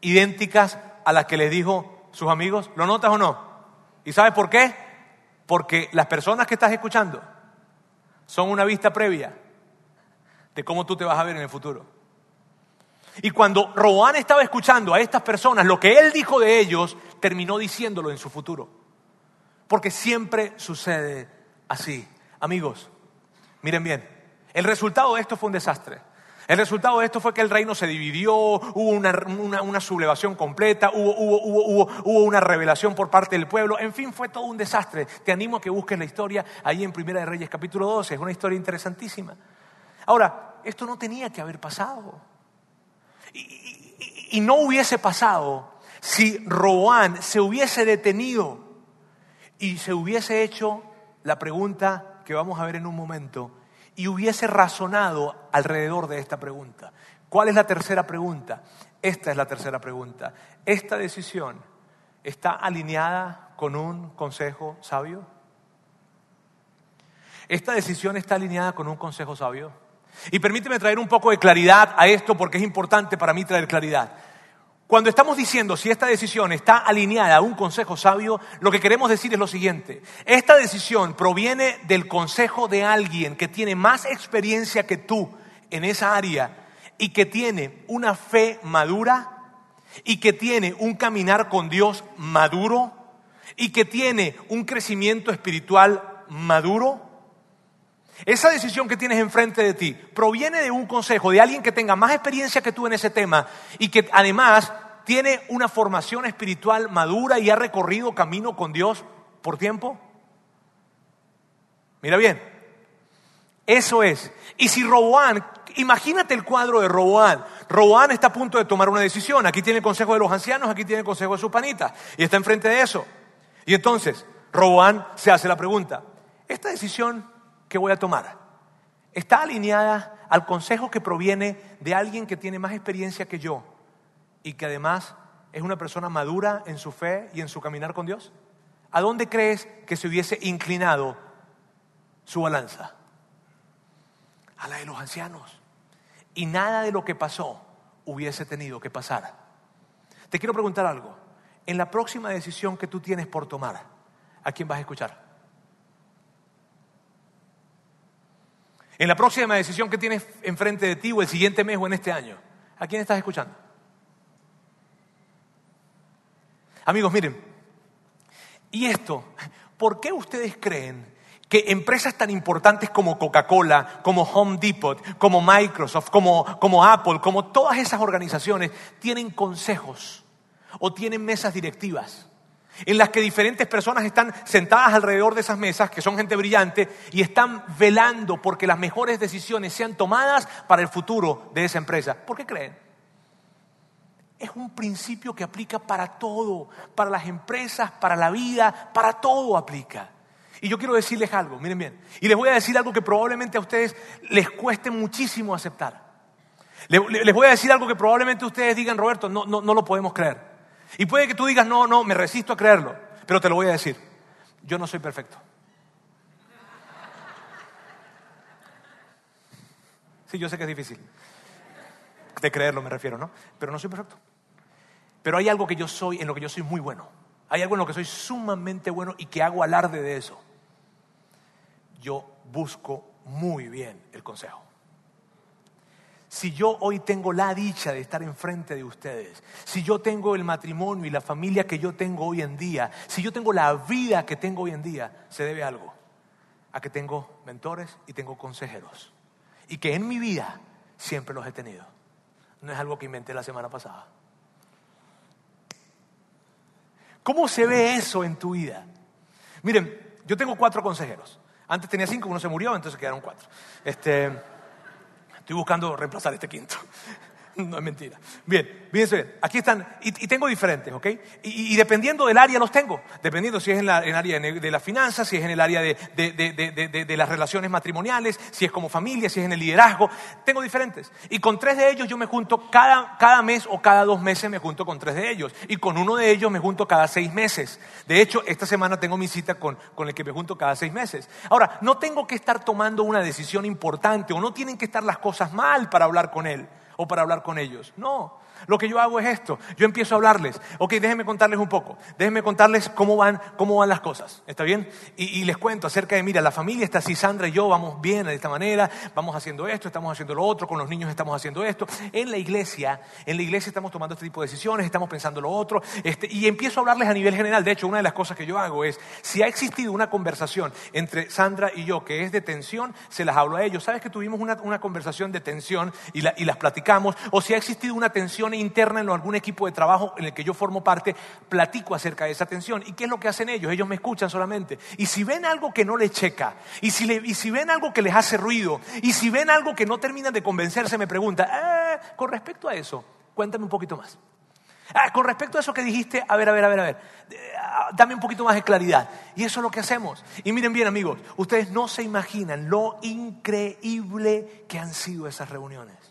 idénticas a las que les dijo sus amigos, ¿lo notas o no? ¿Y sabes por qué? Porque las personas que estás escuchando son una vista previa de cómo tú te vas a ver en el futuro. Y cuando Roán estaba escuchando a estas personas, lo que él dijo de ellos, terminó diciéndolo en su futuro. Porque siempre sucede así. Amigos, miren bien, el resultado de esto fue un desastre. El resultado de esto fue que el reino se dividió, hubo una, sublevación completa, hubo, una revelación por parte del pueblo, en fin, fue todo un desastre. Te animo a que busques la historia ahí en Primera de Reyes capítulo 12, es una historia interesantísima. Ahora, esto no tenía que haber pasado. Y, y no hubiese pasado si Roán se hubiese detenido y se hubiese hecho la pregunta que vamos a ver en un momento, y hubiese razonado alrededor de esta pregunta. ¿Cuál es la tercera pregunta? Esta es la tercera pregunta. ¿Esta decisión está alineada con un consejo sabio? ¿Esta decisión está alineada con un consejo sabio? Y permíteme traer un poco de claridad a esto porque es importante para mí traer claridad. Cuando estamos diciendo si esta decisión está alineada a un consejo sabio, lo que queremos decir es lo siguiente. Esta decisión proviene del consejo de alguien que tiene más experiencia que tú en esa área y que tiene una fe madura y que tiene un caminar con Dios maduro y que tiene un crecimiento espiritual maduro. Esa decisión que tienes enfrente de ti proviene de un consejo de alguien que tenga más experiencia que tú en ese tema y que además tiene una formación espiritual madura y ha recorrido camino con Dios por tiempo. Mira bien, eso es. Y si Roboán, imagínate el cuadro de Roboán. Roboán está a punto de tomar una decisión. Aquí tiene el consejo de los ancianos, aquí tiene el consejo de sus panitas. Y está enfrente de eso. Y entonces, Roboán se hace la pregunta, ¿esta decisión que voy a tomar está alineada al consejo que proviene de alguien que tiene más experiencia que yo y que además es una persona madura en su fe y en su caminar con Dios? ¿A dónde crees que se hubiese inclinado su balanza? A la de los ancianos. Y nada de lo que pasó hubiese tenido que pasar. Te quiero preguntar algo. En la próxima decisión que tú tienes por tomar, ¿a quién vas a escuchar? En la próxima decisión que tienes enfrente de ti o el siguiente mes o en este año, ¿a quién estás escuchando? Amigos, miren, y esto, ¿por qué ustedes creen que empresas tan importantes como Coca-Cola, como Home Depot, como Microsoft, como, como Apple, como todas esas organizaciones tienen consejos o tienen mesas directivas? en las que diferentes personas están sentadas alrededor de esas mesas, que son gente brillante, y están velando porque las mejores decisiones sean tomadas para el futuro de esa empresa. ¿Por qué creen? Es un principio que aplica para todo, para las empresas, para la vida, para todo aplica. Y yo quiero decirles algo, miren bien, y les voy a decir algo que probablemente a ustedes les cueste muchísimo aceptar. Les voy a decir algo que probablemente ustedes digan, Roberto, no, no, no lo podemos creer. Y puede que tú digas, no, no, me resisto a creerlo, pero te lo voy a decir. Yo no soy perfecto. Sí, yo sé que es difícil. De creerlo me refiero, ¿no? Pero no soy perfecto. Pero hay algo que yo soy, en lo que yo soy muy bueno. Hay algo en lo que soy sumamente bueno y que hago alarde de eso. Yo busco muy bien el consejo. Si yo hoy tengo la dicha de estar enfrente de ustedes, si yo tengo el matrimonio y la familia que yo tengo hoy en día, si yo tengo la vida que tengo hoy en día, se debe a algo. A que tengo mentores y tengo consejeros. Y que en mi vida siempre los he tenido. No es algo que inventé la semana pasada. ¿Cómo se ve eso en tu vida? Miren, yo tengo cuatro consejeros. Antes tenía cinco, uno se murió, entonces quedaron cuatro. Este. Estoy buscando reemplazar este quinto. No es mentira. Bien, fíjense bien. Aquí están, y, tengo diferentes, ¿ok? Y, dependiendo del área los tengo. Dependiendo si es en, el área de, las finanzas, si es en el área de, las relaciones matrimoniales, si es como familia, si es en el liderazgo. Tengo diferentes. Y con tres de ellos yo me junto cada, cada mes o cada dos meses me junto con tres de ellos. Y con uno de ellos me junto cada seis meses. De hecho, esta semana tengo mi cita con, con el que me junto cada seis meses. Ahora, no tengo que estar tomando una decisión importante o no tienen que estar las cosas mal para hablar con él o para hablar con ellos. No, lo que yo hago es esto. Yo empiezo a hablarles. Ok, déjenme contarles un poco. Déjenme contarles cómo van, cómo van las cosas. ¿Está bien? Y, les cuento acerca de, mira, la familia está así, Sandra y yo vamos bien de esta manera, vamos haciendo esto, estamos haciendo lo otro, con los niños estamos haciendo esto. En la iglesia, en la iglesia estamos tomando este tipo de decisiones, estamos pensando lo otro. Este, y empiezo a hablarles a nivel general. De hecho, una de las cosas que yo hago es, si ha existido una conversación entre Sandra y yo que es de tensión, se las hablo a ellos. ¿Sabes que tuvimos una, conversación de tensión y, y las platicamos? O si ha existido una tensión interna en algún equipo de trabajo en el que yo formo parte, platico acerca de esa tensión. ¿Y qué es lo que hacen ellos? Ellos me escuchan solamente. Y si ven algo que no les checa, y si, ven algo que les hace ruido, y si ven algo que no terminan de convencerse, me preguntan, ah, con respecto a eso, cuéntame un poquito más. Ah, con respecto a eso que dijiste, a ver, a ver, a ver, a ver. ah, dame un poquito más de claridad. Y eso es lo que hacemos. Y miren bien amigos, ustedes no se imaginan lo increíble que han sido esas reuniones.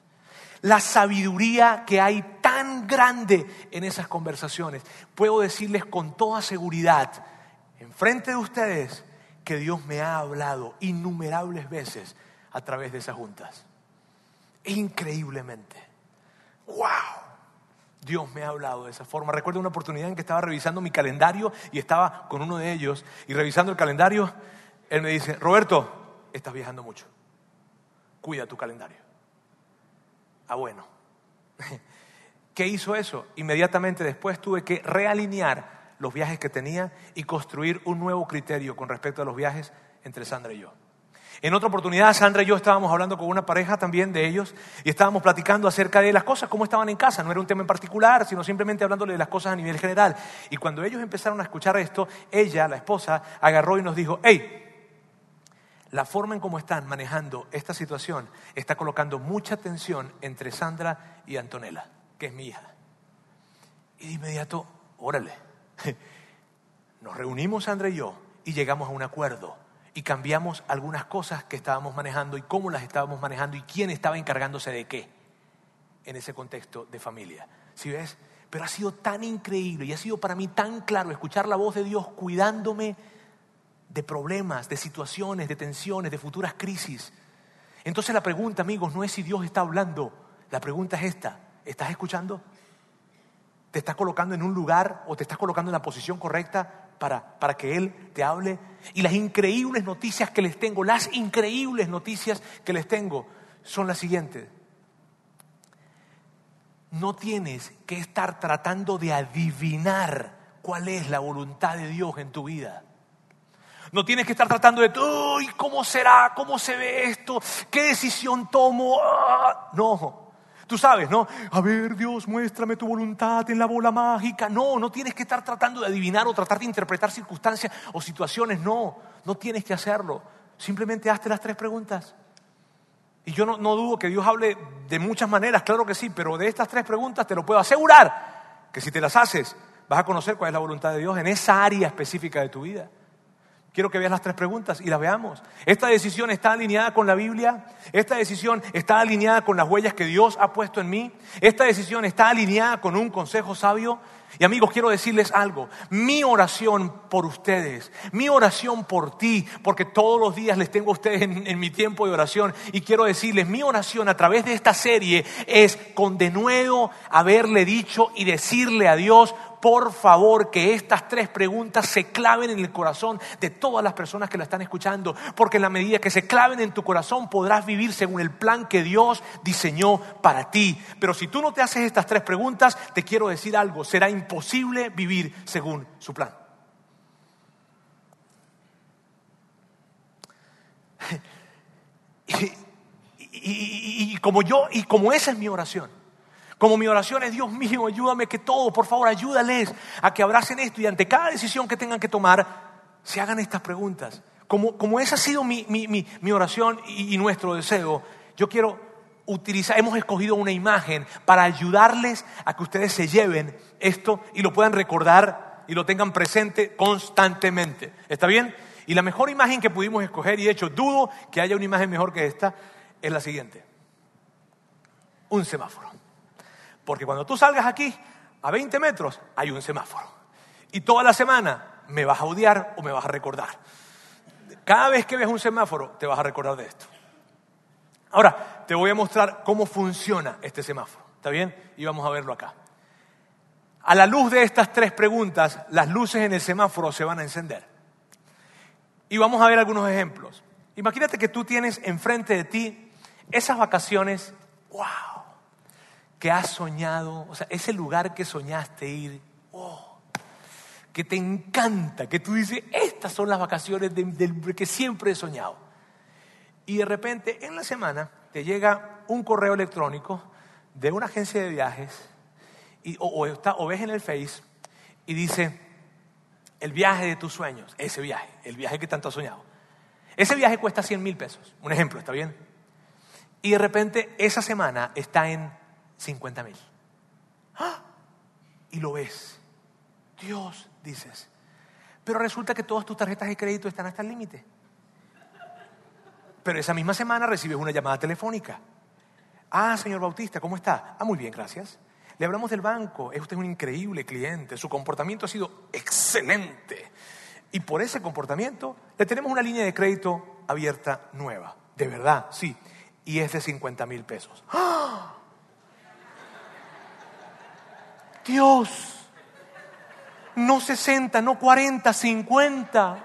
La sabiduría que hay tan grande en esas conversaciones. Puedo decirles con toda seguridad, enfrente de ustedes, que Dios me ha hablado innumerables veces a través de esas juntas. Increíblemente. ¡Wow! Dios me ha hablado de esa forma. Recuerdo una oportunidad en que estaba revisando mi calendario y estaba con uno de ellos y revisando el calendario, él me dice, Roberto, estás viajando mucho. Cuida tu calendario. Ah, bueno. ¿Qué hizo eso? Inmediatamente después tuve que realinear los viajes que tenía y construir un nuevo criterio con respecto a los viajes entre Sandra y yo. En otra oportunidad, Sandra y yo estábamos hablando con una pareja también de ellos y estábamos platicando acerca de las cosas, cómo estaban en casa. No era un tema en particular, sino simplemente hablándole de las cosas a nivel general. Y cuando ellos empezaron a escuchar esto, ella, la esposa, agarró y nos dijo, hey, la forma en cómo están manejando esta situación está colocando mucha tensión entre Sandra y Antonella, que es mi hija. Y de inmediato, órale, nos reunimos Sandra y yo y llegamos a un acuerdo y cambiamos algunas cosas que estábamos manejando y cómo las estábamos manejando y quién estaba encargándose de qué en ese contexto de familia. ¿Sí ves? Pero ha sido tan increíble y ha sido para mí tan claro escuchar la voz de Dios cuidándome de problemas, de situaciones, de tensiones, de futuras crisis. Entonces la pregunta, amigos, no es si Dios está hablando, la pregunta es esta, ¿estás escuchando? ¿Te estás colocando en un lugar o te estás colocando en la posición correcta para, para que Él te hable. Y las increíbles noticias que les tengo, las increíbles noticias que les tengo son las siguientes. No tienes que estar tratando de adivinar cuál es la voluntad de Dios en tu vida. No tienes que estar tratando de, uy, ¿cómo será? ¿Cómo se ve esto? ¿Qué decisión tomo? Ah, no, Tú sabes, ¿no? A ver, Dios, muéstrame tu voluntad en la bola mágica. No, no tienes que estar tratando de adivinar o tratar de interpretar circunstancias o situaciones. No, no tienes que hacerlo. Simplemente hazte las tres preguntas. Y yo no, no dudo que Dios hable de muchas maneras, claro que sí, pero de estas tres preguntas te lo puedo asegurar que si te las haces, vas a conocer cuál es la voluntad de Dios en esa área específica de tu vida. Quiero que veas las tres preguntas y las veamos. ¿Esta decisión está alineada con la Biblia? ¿Esta decisión está alineada con las huellas que Dios ha puesto en mí? ¿Esta decisión está alineada con un consejo sabio? Y amigos, quiero decirles algo. Mi oración por ustedes, mi oración por ti, porque todos los días les tengo a ustedes en, mi tiempo de oración, y quiero decirles, mi oración a través de esta serie es con de nuevo haberle dicho y decirle a Dios, por favor que estas tres preguntas se claven en el corazón de todas las personas que la están escuchando, porque en la medida que se claven en tu corazón podrás vivir según el plan que Dios diseñó para ti. Pero si tú no te haces estas tres preguntas, te quiero decir algo, será imposible vivir según su plan. Y, como yo, y como esa es mi oración, como mi oración es, Dios mío, ayúdame que todo, por favor, ayúdales a que abracen esto y ante cada decisión que tengan que tomar, se hagan estas preguntas. Como, como esa ha sido mi, mi, mi, oración y, y nuestro deseo, yo quiero utilizar, hemos escogido una imagen para ayudarles a que ustedes se lleven esto y lo puedan recordar y lo tengan presente constantemente. ¿Está bien? Y la mejor imagen que pudimos escoger, y de hecho dudo que haya una imagen mejor que esta, es la siguiente. Un semáforo. Porque cuando tú salgas aquí, a 20 metros, hay un semáforo. Y toda la semana me vas a odiar o me vas a recordar. Cada vez que ves un semáforo, te vas a recordar de esto. Ahora, te voy a mostrar cómo funciona este semáforo. ¿Está bien? Y vamos a verlo acá. A la luz de estas tres preguntas, las luces en el semáforo se van a encender. Y vamos a ver algunos ejemplos. Imagínate que tú tienes enfrente de ti esas vacaciones, wow, que has soñado, o sea, ese lugar que soñaste ir, oh, que te encanta, que tú dices, estas son las vacaciones de, que siempre he soñado. Y de repente en la semana te llega un correo electrónico de una agencia de viajes y, o, está, o ves en el Face y dice, el viaje de tus sueños, ese viaje, el viaje que tanto has soñado. Ese viaje cuesta 100 mil pesos, un ejemplo, ¿está bien? Y de repente esa semana está en 50 mil. ¡Ah! Y lo ves. Dios, dices, Pero resulta que todas tus tarjetas de crédito están hasta el límite. Pero esa misma semana recibes una llamada telefónica. Ah, señor Bautista, ¿cómo está? Ah, muy bien, gracias. Le hablamos del banco. Usted es un increíble cliente. Su comportamiento ha sido excelente. Y por ese comportamiento le tenemos una línea de crédito abierta nueva. De verdad, sí. Y es de 50 mil pesos. ¡Ah! Dios, no 60, no 40, 50.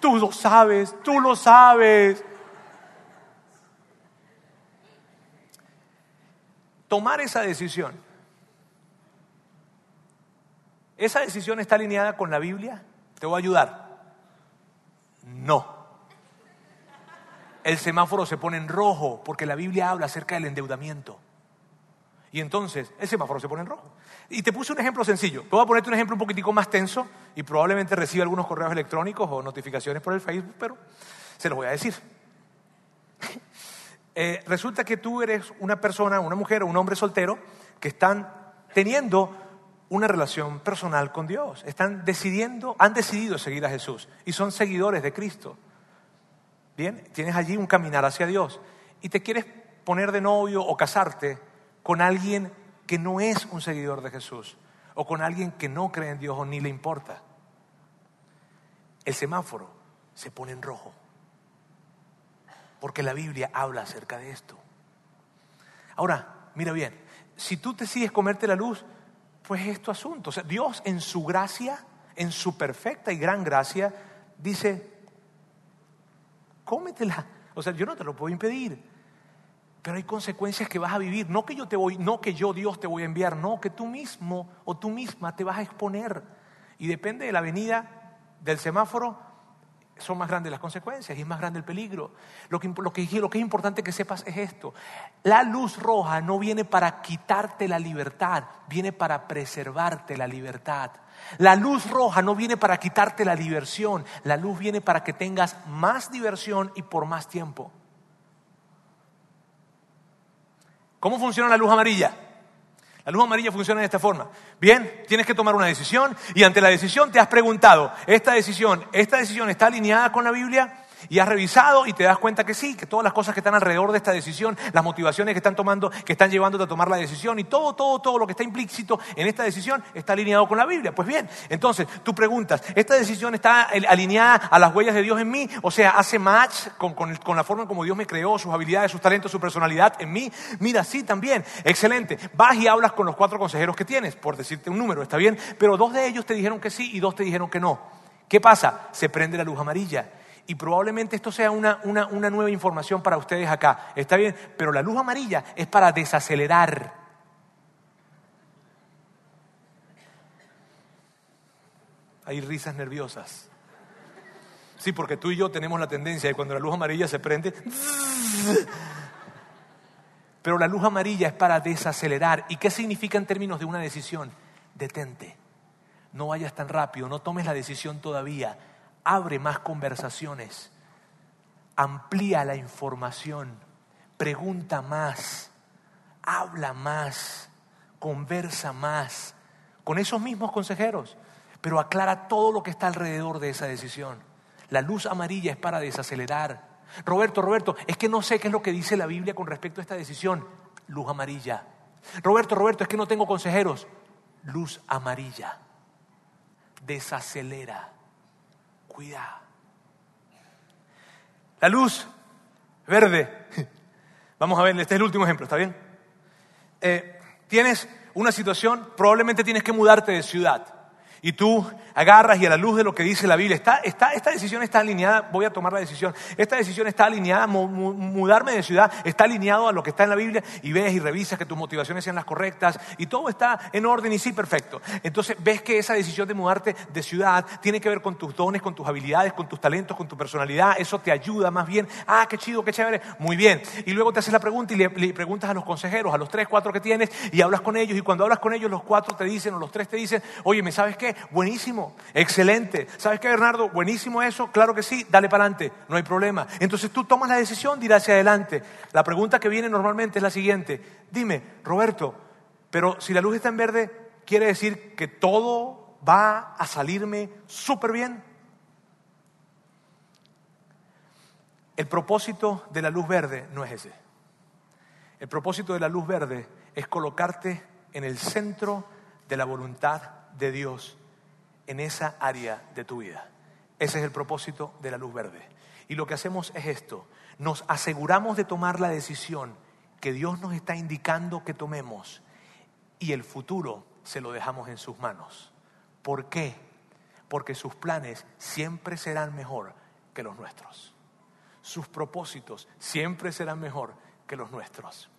Tú lo sabes, tú lo sabes. Tomar esa decisión. ¿Esa decisión está alineada con la Biblia? Te voy a ayudar. No. El semáforo se pone en rojo porque la Biblia habla acerca del endeudamiento. Y entonces el semáforo se pone en rojo. Y te puse un ejemplo sencillo. Voy a ponerte un ejemplo un poquitico más tenso y probablemente reciba algunos correos electrónicos o notificaciones por el Facebook, pero se los voy a decir. Eh, resulta que tú eres una persona, una mujer o un hombre soltero que están teniendo una relación personal con Dios. Están decidiendo, han decidido seguir a Jesús y son seguidores de Cristo. Bien, tienes allí un caminar hacia Dios y te quieres poner de novio o casarte con alguien que no es un seguidor de Jesús o con alguien que no cree en Dios o ni le importa. El semáforo se pone en rojo porque la Biblia habla acerca de esto. Ahora, mira bien, si tú decides comerte la luz, pues es tu asunto. O sea, Dios en su gracia, en su perfecta y gran gracia, dice, cómetela. O sea, yo no te lo puedo impedir. Pero hay consecuencias que vas a vivir. No que yo te voy, no que yo Dios te voy a enviar, no que tú mismo o tú misma te vas a exponer. Y depende de la venida del semáforo, son más grandes las consecuencias y es más grande el peligro. Lo que, lo, que, lo que es importante que sepas es esto. La luz roja no viene para quitarte la libertad, viene para preservarte la libertad. La luz roja no viene para quitarte la diversión, la luz viene para que tengas más diversión y por más tiempo. ¿Cómo funciona la luz amarilla? La luz amarilla funciona de esta forma. Bien, tienes que tomar una decisión y ante la decisión te has preguntado, ¿esta decisión, esta decisión está alineada con la Biblia? Y has revisado y te das cuenta que sí, que todas las cosas que están alrededor de esta decisión, las motivaciones que están tomando, que están llevándote a tomar la decisión y todo, todo, todo lo que está implícito en esta decisión está alineado con la Biblia. Pues bien, entonces tú preguntas, ¿esta decisión está alineada a las huellas de Dios en mí? O sea, ¿hace match con, con la forma como Dios me creó, sus habilidades, sus talentos, su personalidad en mí? Mira, sí, también. Excelente. Vas y hablas con los cuatro consejeros que tienes, por decirte un número, está bien, pero dos de ellos te dijeron que sí y dos te dijeron que no. ¿Qué pasa? Se prende la luz amarilla y probablemente esto sea una, nueva información para ustedes acá. Está bien, pero la luz amarilla es para desacelerar. Hay risas nerviosas. Sí, porque tú y yo tenemos la tendencia de cuando la luz amarilla se prende. Pero la luz amarilla es para desacelerar. ¿Y qué significa en términos de una decisión? Detente. No vayas tan rápido, no tomes la decisión todavía abre más conversaciones, amplía la información, pregunta más, habla más, conversa más con esos mismos consejeros, pero aclara todo lo que está alrededor de esa decisión. La luz amarilla es para desacelerar. Roberto, Roberto, es que no sé qué es lo que dice la Biblia con respecto a esta decisión. Luz amarilla. Roberto, Roberto, es que no tengo consejeros. Luz amarilla. Desacelera cuida. La luz verde. Vamos a ver, este es el último ejemplo, ¿está bien? Eh, tienes una situación, probablemente tienes que mudarte de ciudad y tú agarras y a la luz de lo que dice la Biblia, está, esta decisión está alineada, voy a tomar la decisión, esta decisión está alineada, mudarme de ciudad está alineado a lo que está en la Biblia y ves y revisas que tus motivaciones sean las correctas y todo está en orden y sí, perfecto. Entonces ves que esa decisión de mudarte de ciudad tiene que ver con tus dones, con tus habilidades, con tus talentos, con tu personalidad, eso te ayuda más bien, ah, qué chido, qué chévere, muy bien. Y luego te haces la pregunta y le, le preguntas a los consejeros, a los tres, cuatro que tienes y hablas con ellos y cuando hablas con ellos los cuatro te dicen o los tres te dicen, oye, ¿me sabes qué? Buenísimo, excelente. ¿Sabes qué, Bernardo? Buenísimo eso, claro que sí, dale para adelante, no hay problema. Entonces tú tomas la decisión de hacia adelante. La pregunta que viene normalmente es la siguiente. Dime, Roberto, pero si la luz está en verde, ¿quiere decir que todo va a salirme súper bien? El propósito de la luz verde no es ese. El propósito de la luz verde es colocarte en el centro de la voluntad de Dios en esa área de tu vida. Ese es el propósito de la luz verde. Y lo que hacemos es esto. Nos aseguramos de tomar la decisión que Dios nos está indicando que tomemos y el futuro se lo dejamos en sus manos. ¿Por qué? Porque sus planes siempre serán mejor que los nuestros. Sus propósitos siempre serán mejor que los nuestros.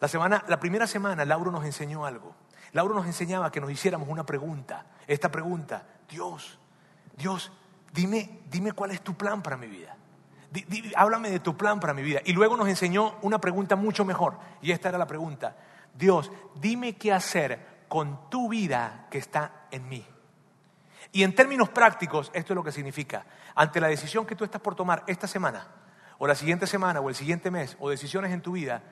La, semana, la primera semana Lauro nos enseñó algo. Lauro nos enseñaba que nos hiciéramos una pregunta. Esta pregunta, Dios, Dios, dime, dime cuál es tu plan para mi vida. háblame de tu plan para mi vida. Y luego nos enseñó una pregunta mucho mejor. Y esta era la pregunta. Dios, dime qué hacer con tu vida que está en mí. Y en términos prácticos, esto es lo que significa. Ante la decisión que tú estás por tomar esta semana, o la siguiente semana, o el siguiente mes, o decisiones en tu vida,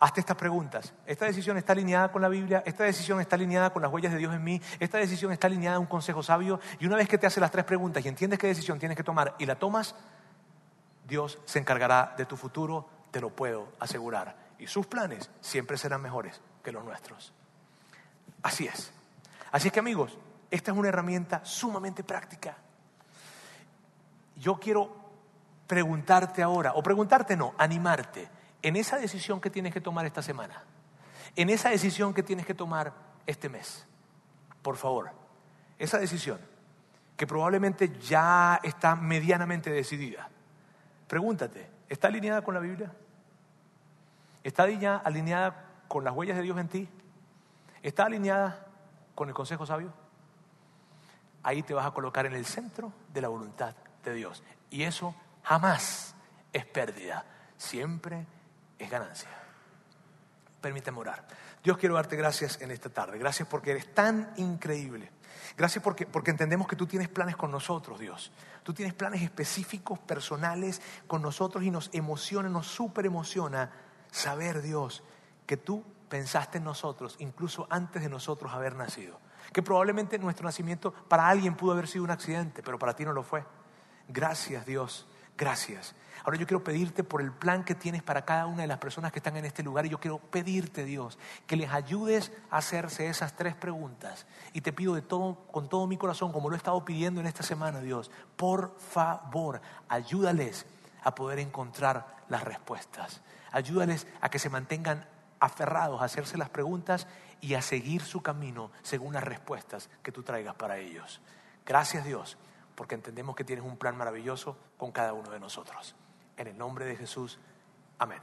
hazte estas preguntas. ¿Esta decisión está alineada con la Biblia? ¿Esta decisión está alineada con las huellas de Dios en mí? ¿Esta decisión está alineada a un consejo sabio? Y una vez que te hace las tres preguntas y entiendes qué decisión tienes que tomar y la tomas, Dios se encargará de tu futuro, te lo puedo asegurar. Y sus planes siempre serán mejores que los nuestros. Así es. Así es que amigos, esta es una herramienta sumamente práctica. Yo quiero preguntarte ahora, o preguntarte no, animarte en esa decisión que tienes que tomar esta semana, en esa decisión que tienes que tomar este mes, por favor, esa decisión que probablemente ya está medianamente decidida, pregúntate, ¿está alineada con la Biblia? ¿Está alineada con las huellas de Dios en ti? ¿Está alineada con el consejo sabio? Ahí te vas a colocar en el centro de la voluntad de Dios. Y eso jamás es pérdida, siempre es ganancia. Permíteme orar. Dios quiero darte gracias en esta tarde. Gracias porque eres tan increíble. Gracias porque, porque entendemos que tú tienes planes con nosotros, Dios. Tú tienes planes específicos, personales con nosotros y nos emociona, nos super emociona saber, Dios, que tú pensaste en nosotros incluso antes de nosotros haber nacido. Que probablemente nuestro nacimiento para alguien pudo haber sido un accidente, pero para ti no lo fue. Gracias, Dios. Gracias. Ahora yo quiero pedirte por el plan que tienes para cada una de las personas que están en este lugar y yo quiero pedirte, Dios, que les ayudes a hacerse esas tres preguntas. Y te pido de todo, con todo mi corazón, como lo he estado pidiendo en esta semana, Dios, por favor, ayúdales a poder encontrar las respuestas. Ayúdales a que se mantengan aferrados a hacerse las preguntas y a seguir su camino según las respuestas que tú traigas para ellos. Gracias Dios porque entendemos que tienes un plan maravilloso con cada uno de nosotros. En el nombre de Jesús, amén.